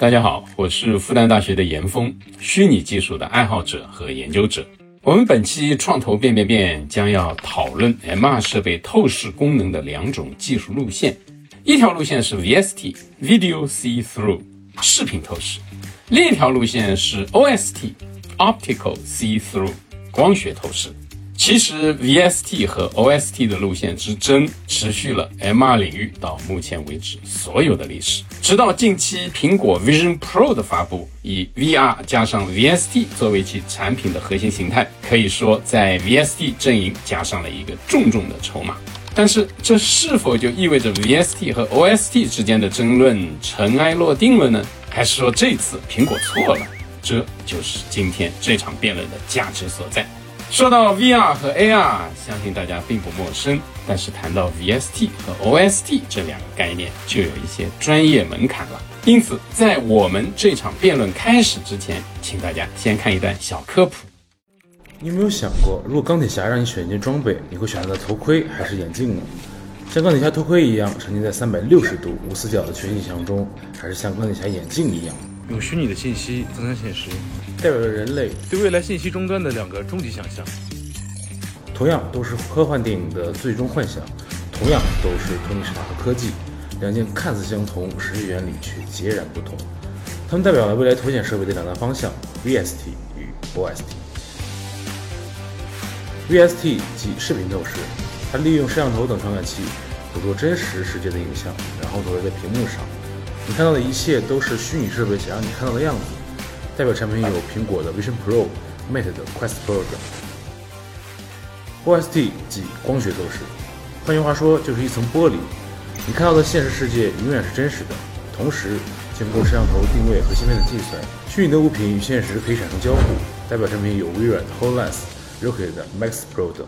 大家好，我是复旦大学的严峰，虚拟技术的爱好者和研究者。我们本期创投变变变将要讨论 MR 设备透视功能的两种技术路线。一条路线是 VST（Video See Through） 视频透视，另一条路线是 OST（Optical See Through） 光学透视。其实 VST 和 OST 的路线之争持续了 MR 领域到目前为止所有的历史，直到近期苹果 Vision Pro 的发布，以 VR 加上 VST 作为其产品的核心形态，可以说在 VST 阵营加上了一个重重的筹码。但是这是否就意味着 VST 和 OST 之间的争论尘埃落定了呢？还是说这次苹果错了？这就是今天这场辩论的价值所在。说到 VR 和 AR，相信大家并不陌生。但是谈到 VST 和 OST 这两个概念，就有一些专业门槛了。因此，在我们这场辩论开始之前，请大家先看一段小科普。你有没有想过，如果钢铁侠让你选一件装备，你会选择头盔还是眼镜呢？像钢铁侠头盔一样沉浸在三百六十度无死角的全景像中，还是像钢铁侠眼镜一样？用虚拟的信息增强现实，代表着人类对未来信息终端的两个终极想象。同样都是科幻电影的最终幻想，同样都是托尼史塔克科技，两件看似相同，实际原理却截然不同。它们代表了未来头显设备的两大方向：VST 与 OST。VST 即视频透视，它利用摄像头等传感器捕捉真实世界的影像，然后投射在屏幕上。你看到的一切都是虚拟设备想让你看到的样子。代表产品有苹果的 Vision Pro、Mate 的 Quest Pro 等。OST 即光学透视，换句话说就是一层玻璃。你看到的现实世界永远是真实的，同时经过摄像头定位和芯片的计算，虚拟的物品与现实可以产生交互。代表产品有微软的 HoloLens、Rocket 的 Max Pro 等。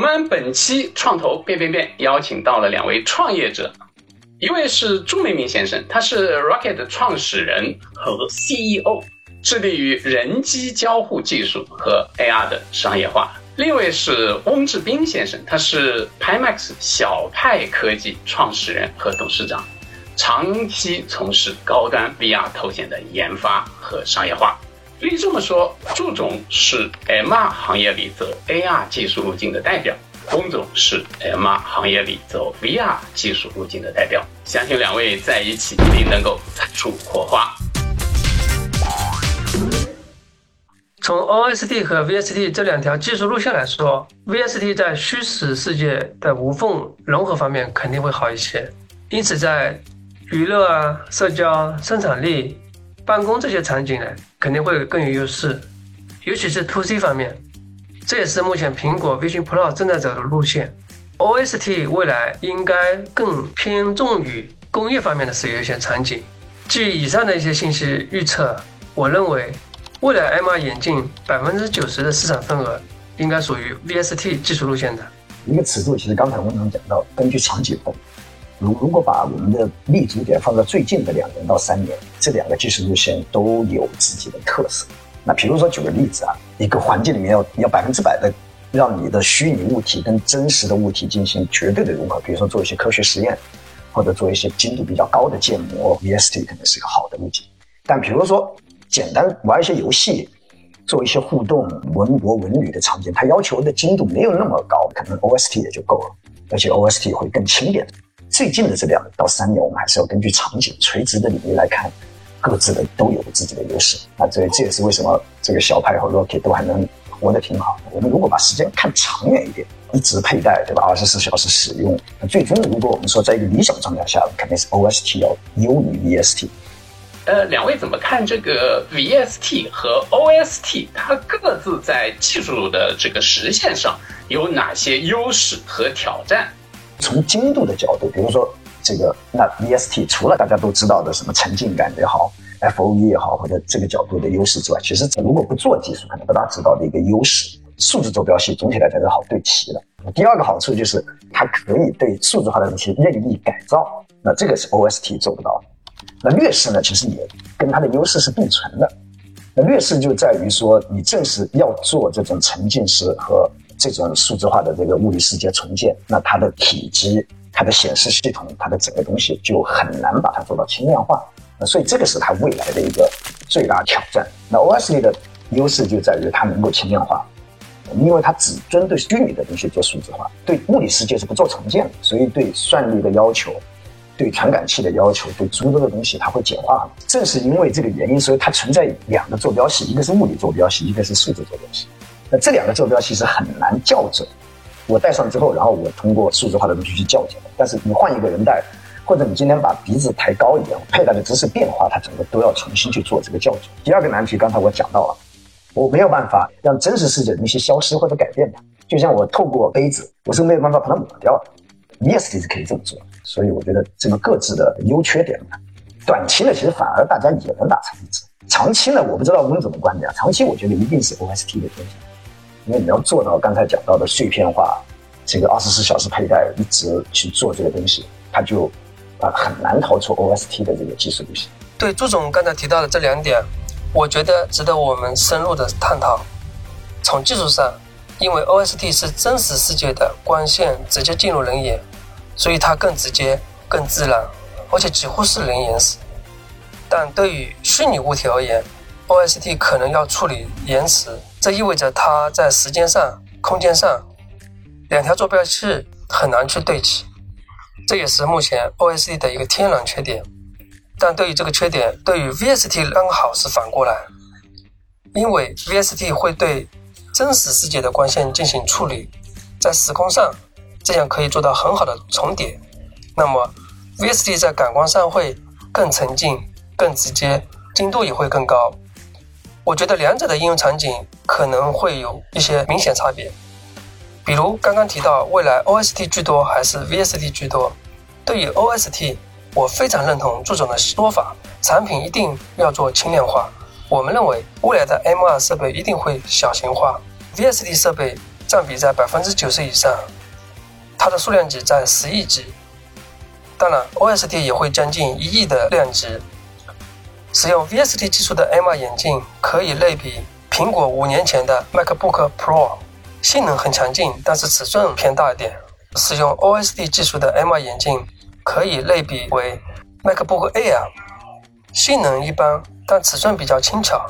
我们本期创投变变变邀请到了两位创业者，一位是朱明明先生，他是 Rocket 的创始人和 CEO，致力于人机交互技术和 AR 的商业化；另一位是翁志斌先生，他是 Pimax 小派科技创始人和董事长，长期从事高端 VR 头显的研发和商业化。可以这么说，祝总是 MR 行业里走 AR 技术路径的代表，龚总是 MR 行业里走 VR 技术路径的代表。相信两位在一起一定能够擦出火花。从 OST 和 VST 这两条技术路线来说，VST 在虚实世界的无缝融合方面肯定会好一些，因此在娱乐啊、社交、生产力。办公这些场景呢，肯定会更有优势，尤其是 to C 方面，这也是目前苹果 Vision Pro 正在走的路线。OST 未来应该更偏重于工业方面的使用线场景。基于以上的一些信息预测，我认为未来 MR 眼镜百分之九十的市场份额应该属于 VST 技术路线的。一个尺度，其实刚才我们讲到，根据场景。如如果把我们的立足点放在最近的两年到三年，这两个技术路线都有自己的特色。那比如说举个例子啊，一个环境里面要要百分之百的让你的虚拟物体跟真实的物体进行绝对的融合，比如说做一些科学实验，或者做一些精度比较高的建模，VST 可能是个好的路径。但比如说简单玩一些游戏，做一些互动文博文旅的场景，它要求的精度没有那么高，可能 OST 也就够了，而且 OST 会更轻点。最近的这两到三年，我们还是要根据场景、垂直的领域来看，各自的都有自己的优势。那这这也是为什么这个小派和 Rocket 都还能活得挺好。我们如果把时间看长远一点，一直佩戴，对吧？二十四小时使用，那最终如果我们说在一个理想状态下，肯定是 OST 要优于 VST。呃，两位怎么看这个 VST 和 OST？它各自在技术的这个实现上有哪些优势和挑战？从精度的角度，比如说这个那 VST，除了大家都知道的什么沉浸感也好，FOV 也好，或者这个角度的优势之外，其实如果不做技术，可能不大知道的一个优势，数字坐标系总体来讲是好对齐的。第二个好处就是它可以对数字化的东西任意改造，那这个是 OST 做不到的。那劣势呢，其实也跟它的优势是并存的。那劣势就在于说，你正是要做这种沉浸式和这种数字化的这个物理世界重建，那它的体积、它的显示系统、它的整个东西就很难把它做到轻量化。那所以这个是它未来的一个最大挑战。那 OS 的优势就在于它能够轻量化，因为它只针对虚拟的东西做数字化，对物理世界是不做重建的，所以对算力的要求。对传感器的要求，对诸多的东西，它会简化。正是因为这个原因，所以它存在两个坐标系，一个是物理坐标系，一个是数字坐标系。那这两个坐标系是很难校准。我戴上之后，然后我通过数字化的东西去校准。但是你换一个人戴，或者你今天把鼻子抬高一点，佩戴的姿势变化，它整个都要重新去做这个校准。第二个难题，刚才我讲到了，我没有办法让真实世界的东西消失或者改变它。就像我透过杯子，我是没有办法把它抹掉的。VST 是可以这么做。所以我觉得这个各自的优缺点呢，短期呢其实反而大家也能达成一致，长期呢我不知道温总的观点，长期我觉得一定是 OST 的天下，因为你要做到刚才讲到的碎片化，这个二十四小时佩戴，一直去做这个东西，它就啊很难逃出 OST 的这个技术路线。对朱总刚才提到的这两点，我觉得值得我们深入的探讨。从技术上，因为 OST 是真实世界的光线直接进入人眼。所以它更直接、更自然，而且几乎是零延时。但对于虚拟物体而言，OST 可能要处理延迟，这意味着它在时间上、空间上两条坐标系很难去对齐，这也是目前 OSD 的一个天然缺点。但对于这个缺点，对于 VST 刚好是反过来，因为 VST 会对真实世界的光线进行处理，在时空上。这样可以做到很好的重叠，那么 VST 在感光上会更沉浸、更直接，精度也会更高。我觉得两者的应用场景可能会有一些明显差别。比如刚刚提到未来 OST 居多还是 VST 居多？对于 OST，我非常认同朱总的说法，产品一定要做轻量化。我们认为未来的 MR 设备一定会小型化，VST 设备占比在百分之九十以上。它的数量级在十亿级，当然，OST 也会将近一亿的量级。使用 VST 技术的 MR 眼镜可以类比苹果五年前的 MacBook Pro，性能很强劲，但是尺寸偏大一点。使用 OSD 技术的 MR 眼镜可以类比为 MacBook Air，性能一般，但尺寸比较轻巧。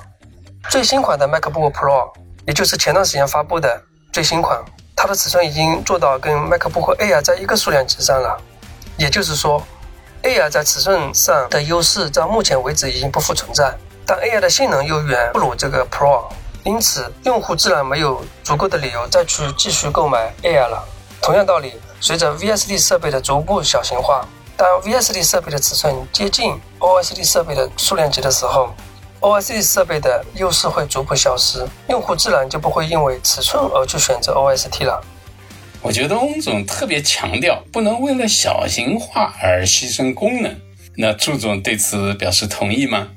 最新款的 MacBook Pro，也就是前段时间发布的最新款。它的尺寸已经做到跟 MacBook Air 在一个数量级上了，也就是说，Air 在尺寸上的优势到目前为止已经不复存在，但 Air 的性能又远不如这个 Pro，因此用户自然没有足够的理由再去继续购买 Air 了。同样道理，随着 VSD 设备的逐步小型化，当 VSD 设备的尺寸接近 OST 设备的数量级的时候。OST 设备的优势会逐步消失，用户自然就不会因为尺寸而去选择 OST 了。我觉得翁总特别强调，不能为了小型化而牺牲功能。那祝总对此表示同意吗？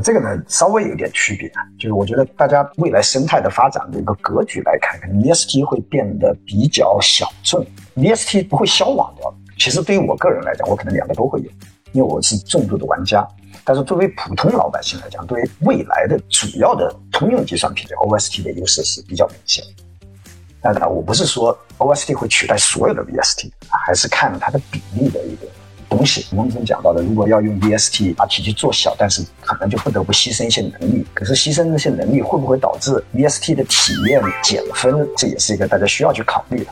这个呢，稍微有点区别，就是我觉得大家未来生态的发展的一个格局来看，可能 VST 会变得比较小众，VST 不会消亡掉。其实对于我个人来讲，我可能两个都会有，因为我是重度的玩家。但是作为普通老百姓来讲，对于未来的主要的通用计算品的 OST 的优势是比较明显。当然，我不是说 OST 会取代所有的 VST，还是看它的比例的一个东西。我们之前讲到的，如果要用 VST 把体积做小，但是可能就不得不牺牲一些能力。可是牺牲那些能力会不会导致 VST 的体验减分？这也是一个大家需要去考虑的。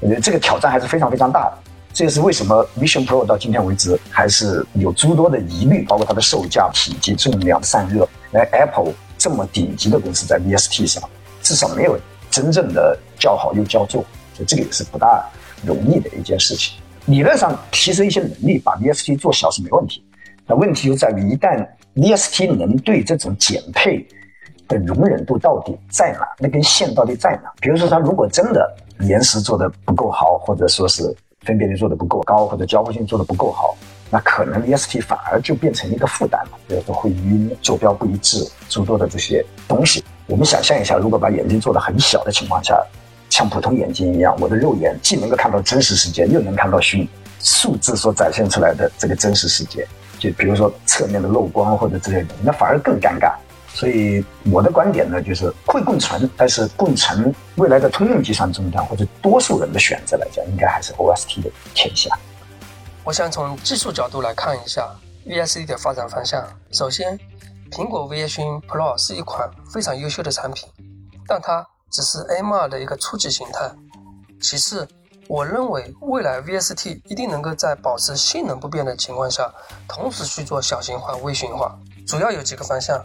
我觉得这个挑战还是非常非常大的。这也是为什么 Vision Pro 到今天为止还是有诸多的疑虑，包括它的售价、体积、重量、散热。来，Apple 这么顶级的公司在 VST 上至少没有真正的叫好又叫座，所以这个也是不大容易的一件事情。理论上提升一些能力，把 VST 做小是没问题。那问题就在于，一旦 VST 能对这种减配的容忍度到底在哪？那根线到底在哪？比如说，它如果真的延时做的不够好，或者说是分辨率做的不够高，或者交互性做的不够好，那可能 VST 反而就变成一个负担了。比如说会晕、坐标不一致诸多的这些东西。我们想象一下，如果把眼睛做的很小的情况下，像普通眼睛一样，我的肉眼既能够看到真实世界，又能看到虚拟数字所展现出来的这个真实世界，就比如说侧面的漏光或者之类的，那反而更尴尬。所以我的观点呢，就是会共存，但是共存未来的通用计算终端或者多数人的选择来讲，应该还是 OST 的天下。我想从技术角度来看一下 VSD 的发展方向。首先，苹果 v 讯 Pro 是一款非常优秀的产品，但它只是 M2 的一个初级形态。其次，我认为未来 VST 一定能够在保持性能不变的情况下，同时去做小型化、微型化，主要有几个方向。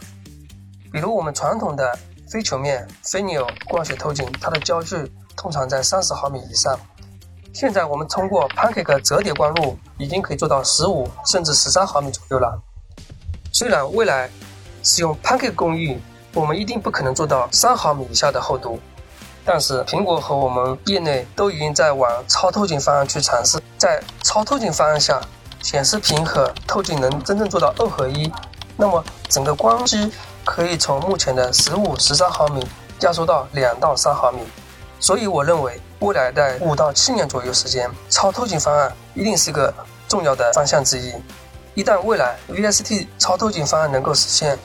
比如我们传统的非球面、非扭光学透镜，它的焦距通常在三十毫米以上。现在我们通过 Pancake 折叠光路，已经可以做到十五甚至十三毫米左右了。虽然未来使用 Pancake 工艺，我们一定不可能做到三毫米以下的厚度，但是苹果和我们业内都已经在往超透镜方案去尝试。在超透镜方案下，显示屏和透镜能真正做到二合一，那么整个光机。可以从目前的十五、十三毫米压缩到两到三毫米，所以我认为未来在五到七年左右时间，超透镜方案一定是个重要的方向之一。一旦未来 VST 超透镜方案能够实现，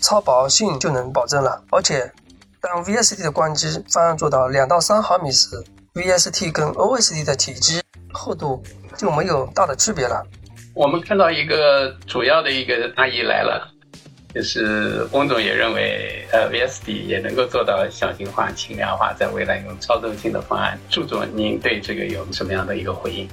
超薄性就能保证了。而且，当 VST 的光机方案做到两到三毫米时，VST 跟 OSD 的体积厚度就没有大的区别了。我们看到一个主要的一个阿姨来了。就是翁总也认为，呃，VSD 也能够做到小型化、轻量化，在未来用超透镜的方案。祝总，您对这个有什么样的一个回应？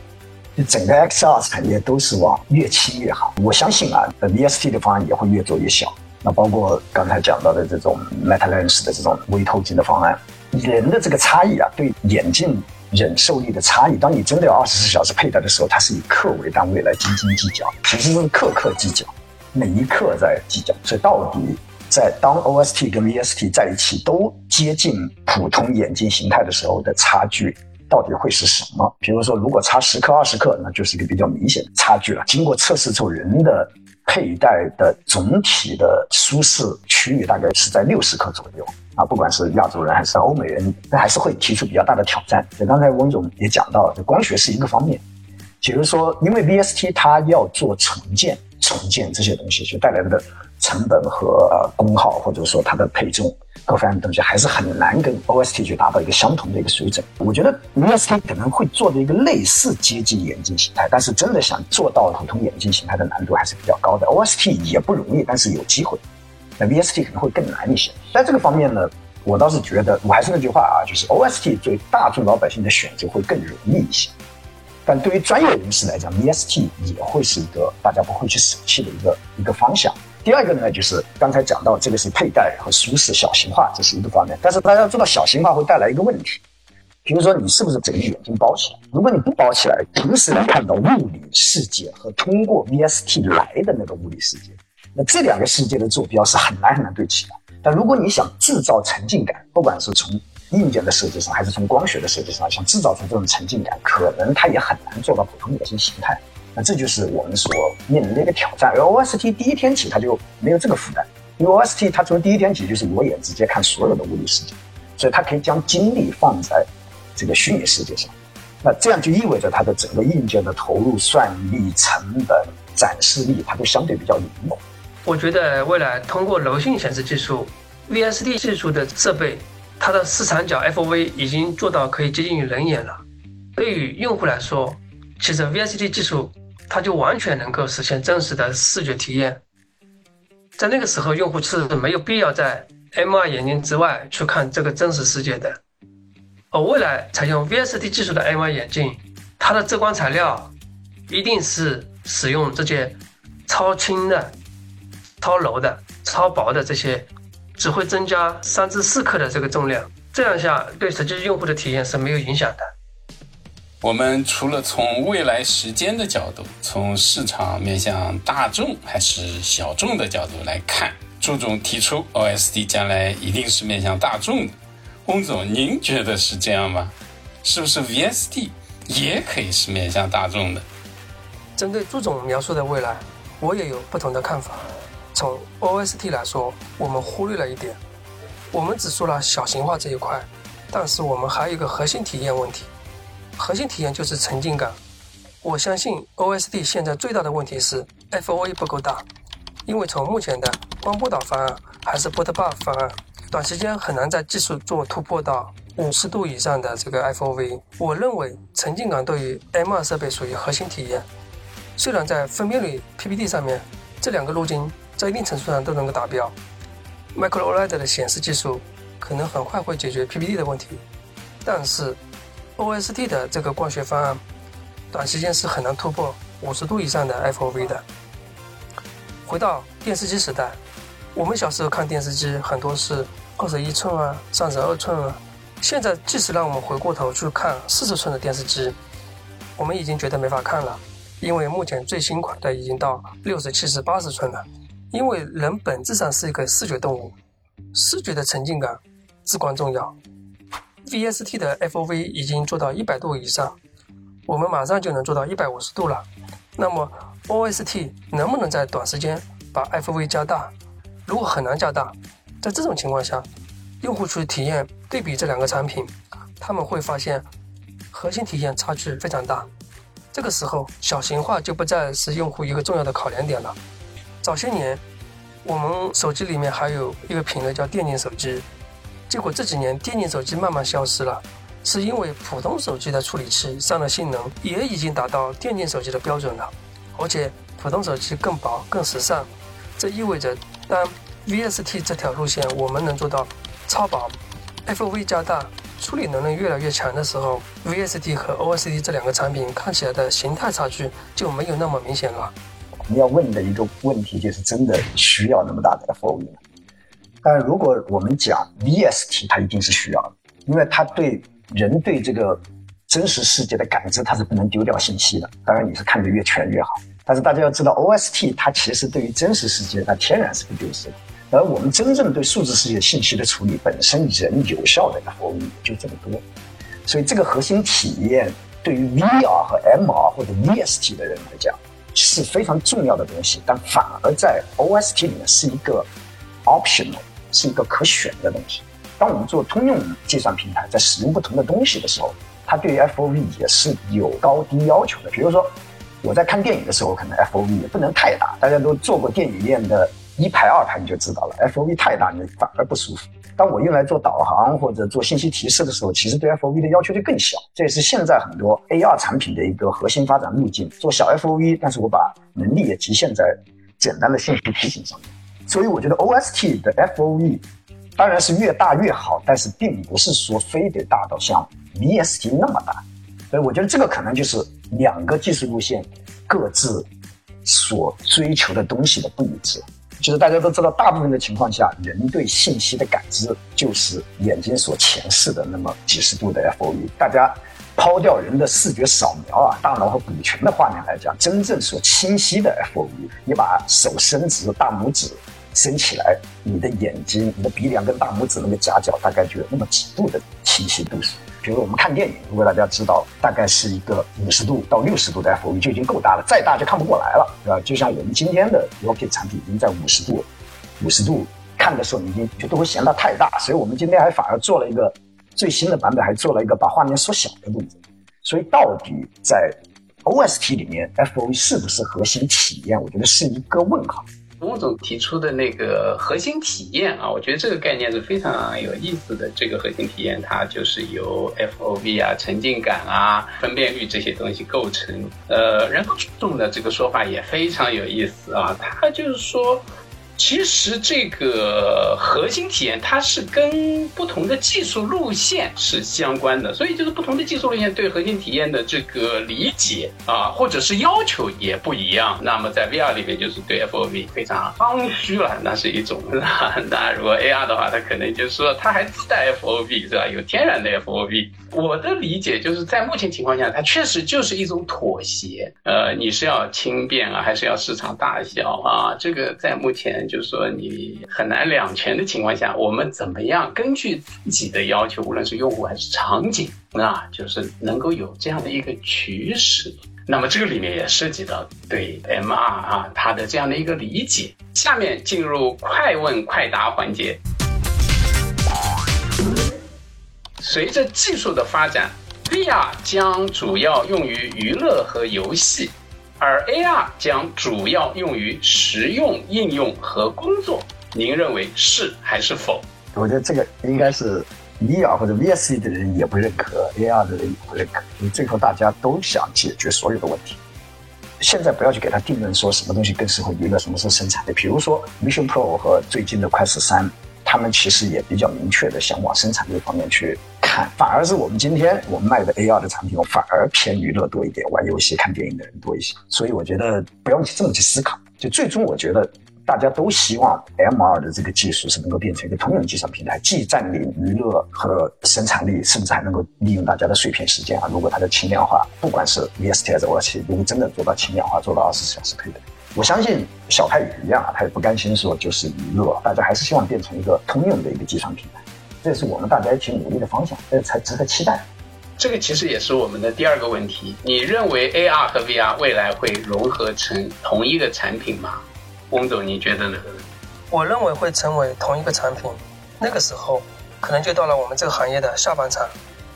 整个 XR 产业都是往越轻越好。我相信啊，VST 的方案也会越做越小。那包括刚才讲到的这种 MetaLens 的这种微透镜的方案，人的这个差异啊，对眼镜忍受力的差异，当你真的要二十四小时佩戴的时候，它是以克为单位来斤斤计较，其实是克克计较。每一克在计较，所以到底在当 OST 跟 VST 在一起都接近普通眼镜形态的时候的差距，到底会是什么？比如说，如果差十克、二十克，那就是一个比较明显的差距了。经过测试之后，人的佩戴的总体的舒适区域大概是在六十克左右啊。不管是亚洲人还是欧美人，那还是会提出比较大的挑战。就刚才温总也讲到，了，光学是一个方面，比如说，因为 VST 它要做重建。重建这些东西就带来的成本和功耗，或者说它的配重各方面的东西，还是很难跟 OST 去达到一个相同的一个水准。我觉得 V S T 可能会做的一个类似接近眼镜形态，但是真的想做到普通眼镜形态的难度还是比较高的。OST 也不容易，但是有机会。那 VST 可能会更难一些。在这个方面呢，我倒是觉得，我还是那句话啊，就是 OST 对大众老百姓的选择会更容易一些。但对于专业人士来讲，VST 也会是一个大家不会去舍弃的一个一个方向。第二个呢，就是刚才讲到这个是佩戴和舒适小型化，这是一个方面。但是大家知道小型化会带来一个问题，比如说你是不是整个眼睛包起来？如果你不包起来，同时能看到物理世界和通过 VST 来的那个物理世界，那这两个世界的坐标是很难很难对齐的。但如果你想制造沉浸感，不管是从硬件的设计上，还是从光学的设计上，想制造出这种沉浸感，可能它也很难做到普通眼镜形态。那这就是我们所面临的一个挑战。而 OST 第一天起，它就没有这个负担，因为 OST 它从第一天起就是裸眼直接看所有的物理世界，所以它可以将精力放在这个虚拟世界上。那这样就意味着它的整个硬件的投入、算力、成本、展示力，它都相对比较灵活。我觉得未来通过柔性显示技术、VST 技术的设备。它的视场角 FOV 已经做到可以接近于人眼了。对于用户来说，其实 VST 技术它就完全能够实现真实的视觉体验。在那个时候，用户是没有必要在 M2 眼镜之外去看这个真实世界的。而未来采用 VST 技术的 M2 眼镜，它的遮光材料一定是使用这些超轻的、超柔的、超薄的这些。只会增加三至四克的这个重量，这样下对实际用户的体验是没有影响的。我们除了从未来时间的角度，从市场面向大众还是小众的角度来看，朱总提出 OSD 将来一定是面向大众的。翁总，您觉得是这样吗？是不是 VSD 也可以是面向大众的？针对朱总描述的未来，我也有不同的看法。从 OST 来说，我们忽略了一点，我们只说了小型化这一块，但是我们还有一个核心体验问题，核心体验就是沉浸感。我相信 OSD 现在最大的问题是 FOV 不够大，因为从目前的光波导方案还是波导 Buff 方案，短时间很难在技术做突破到五十度以上的这个 FOV。我认为沉浸感对于 M2 设备属于核心体验，虽然在分辨率 PPD 上面这两个路径在一定程度上都能够达标，Micro OLED 的显示技术可能很快会解决 PPD 的问题，但是 OST 的这个光学方案短时间是很难突破。五十度以上的 FOV 的。回到电视机时代，我们小时候看电视机很多是二十一寸啊、三十二寸啊。现在即使让我们回过头去看四十寸的电视机，我们已经觉得没法看了，因为目前最新款的已经到六十七十八十寸了。因为人本质上是一个视觉动物，视觉的沉浸感至关重要。VST 的 FOV 已经做到一百度以上，我们马上就能做到一百五十度了。那么 OST 能不能在短时间把 FOV 加大？如果很难加大，在这种情况下，用户去体验对比这两个产品，他们会发现核心体验差距非常大。这个时候，小型化就不再是用户一个重要的考量点了。早些年，我们手机里面还有一个品类叫电竞手机，结果这几年电竞手机慢慢消失了。是因为普通手机的处理器上的性能也已经达到电竞手机的标准了，而且普通手机更薄、更时尚。这意味着，当 VST 这条路线我们能做到超薄、FOV 加大、处理能力越来越强的时候，VST 和 OSD 这两个产品看起来的形态差距就没有那么明显了。我们要问的一个问题就是：真的需要那么大的 FOV 吗？但如果我们讲 VST，它一定是需要的，因为它对人对这个真实世界的感知，它是不能丢掉信息的。当然，你是看得越全越好。但是大家要知道，OST 它其实对于真实世界，它天然是不丢失的。而我们真正对数字世界信息的处理，本身人有效的 FOV 就这么多。所以这个核心体验，对于 VR 和 MR 或者 VST 的人来讲，是非常重要的东西。但反而在 OST 里面是一个 optional，是一个可选的东西。当我们做通用计算平台，在使用不同的东西的时候，它对于 FOV 也是有高低要求的。比如说，我在看电影的时候，可能 FOV 也不能太大。大家都做过电影院的一排、二排，你就知道了，FOV 太大，你反而不舒服。当我用来做导航或者做信息提示的时候，其实对 FOV 的要求就更小。这也是现在很多 AR 产品的一个核心发展路径：做小 FOV，但是我把能力也局限在简单的信息提醒上面。所以，我觉得 OST 的 FOV。当然是越大越好，但是并不是说非得大到像 VST 那么大，所以我觉得这个可能就是两个技术路线各自所追求的东西的不一致。就是大家都知道，大部分的情况下，人对信息的感知就是眼睛所前视的那么几十度的 FOV。大家抛掉人的视觉扫描啊，大脑和补全的画面来讲，真正所清晰的 FOV，你把手伸直，大拇指。升起来，你的眼睛、你的鼻梁跟大拇指那个夹角大概就有那么几度的清晰度数。比如我们看电影，如果大家知道，大概是一个五十度到六十度的 FOV 就已经够大了，再大就看不过来了，对吧？就像我们今天的 Rocket 产品已经在五十度，五十度看的时候，你已经就都会嫌它太大，所以我们今天还反而做了一个最新的版本，还做了一个把画面缩小的动作。所以到底在 OST 里面，FOV 是不是核心体验？我觉得是一个问号。总提出的那个核心体验啊，我觉得这个概念是非常有意思的。这个核心体验它就是由 FOV 啊、沉浸感啊、分辨率这些东西构成。呃，然后总的这个说法也非常有意思啊，他就是说。其实这个核心体验，它是跟不同的技术路线是相关的，所以就是不同的技术路线对核心体验的这个理解啊，或者是要求也不一样。那么在 VR 里面，就是对 FOV 非常刚需了，那是一种。那那如果 AR 的话，它可能就是说它还自带 FOV 是吧？有天然的 FOV。我的理解就是在目前情况下，它确实就是一种妥协。呃，你是要轻便啊，还是要市场大小啊？这个在目前就是说你很难两全的情况下，我们怎么样根据自己的要求，无论是用户还是场景啊，就是能够有这样的一个取舍。那么这个里面也涉及到对 MR 啊它的这样的一个理解。下面进入快问快答环节。随着技术的发展，VR 将主要用于娱乐和游戏，而 AR 将主要用于实用应用和工作。您认为是还是否？我觉得这个应该是 VR 或者 VSE 的人也不认可，AR 的人也不认可，因为最后大家都想解决所有的问题。现在不要去给他定论，说什么东西更适合娱乐，什么是生产的。比如说 Vision Pro 和最近的 Quest 三，他们其实也比较明确的想往生产这方面去看。反而是我们今天我们卖的 AR 的产品，我反而偏娱乐多一点，玩游戏、看电影的人多一些。所以我觉得不要去这么去思考。就最终我觉得。大家都希望 M2 的这个技术是能够变成一个通用计算平台，既占领娱乐和生产力，甚至还能够利用大家的碎片时间啊。如果它的轻量化，不管是 VST 还是 OS，如果真的做到轻量化，做到二十四小时可以的，我相信小泰宇一样啊，他也不甘心说就是娱乐，大家还是希望变成一个通用的一个计算平台。这是我们大家一起努力的方向，这才值得期待。这个其实也是我们的第二个问题：你认为 AR 和 VR 未来会融合成同一个产品吗？翁总，你觉得呢？我认为会成为同一个产品，那个时候可能就到了我们这个行业的下半场。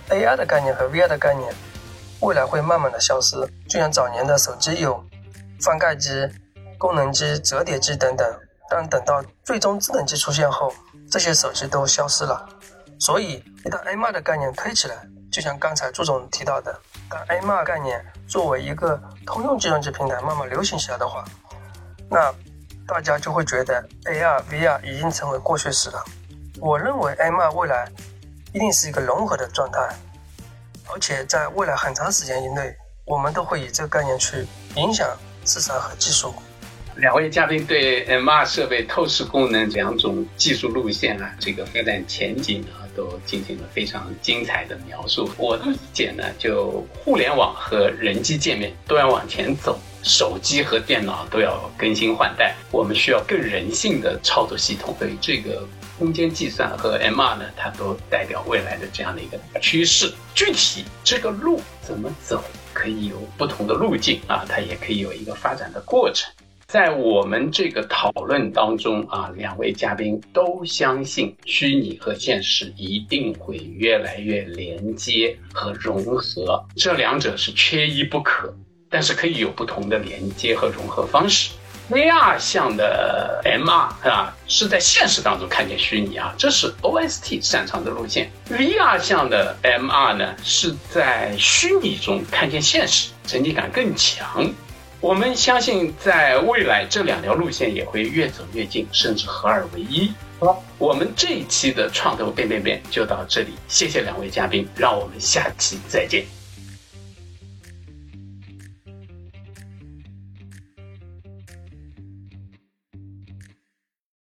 AR 的概念和 VR 的概念，未来会慢慢的消失，就像早年的手机有翻盖机、功能机、折叠机等等。但等到最终智能机出现后，这些手机都消失了。所以一旦 AR 的概念推起来，就像刚才朱总提到的，当 AR 概念作为一个通用计算机平台慢慢流行起来的话，那。大家就会觉得 AR、VR 已经成为过去式了。我认为 MR 未来一定是一个融合的状态，而且在未来很长时间以内，我们都会以这个概念去影响市场和技术。两位嘉宾对 MR 设备透视功能两种技术路线啊，这个发展前景啊，都进行了非常精彩的描述。我的理解呢，就互联网和人机界面都要往前走。手机和电脑都要更新换代，我们需要更人性的操作系统。所以，这个空间计算和 MR 呢，它都代表未来的这样的一个趋势。具体这个路怎么走，可以有不同的路径啊，它也可以有一个发展的过程。在我们这个讨论当中啊，两位嘉宾都相信虚拟和现实一定会越来越连接和融合，这两者是缺一不可。但是可以有不同的连接和融合方式。VR 向的 MR 啊，是在现实当中看见虚拟啊，这是 OST 擅长的路线。VR 向的 MR 呢，是在虚拟中看见现实，沉浸感更强。我们相信，在未来这两条路线也会越走越近，甚至合二为一。好，我们这一期的创投变变变就到这里，谢谢两位嘉宾，让我们下期再见。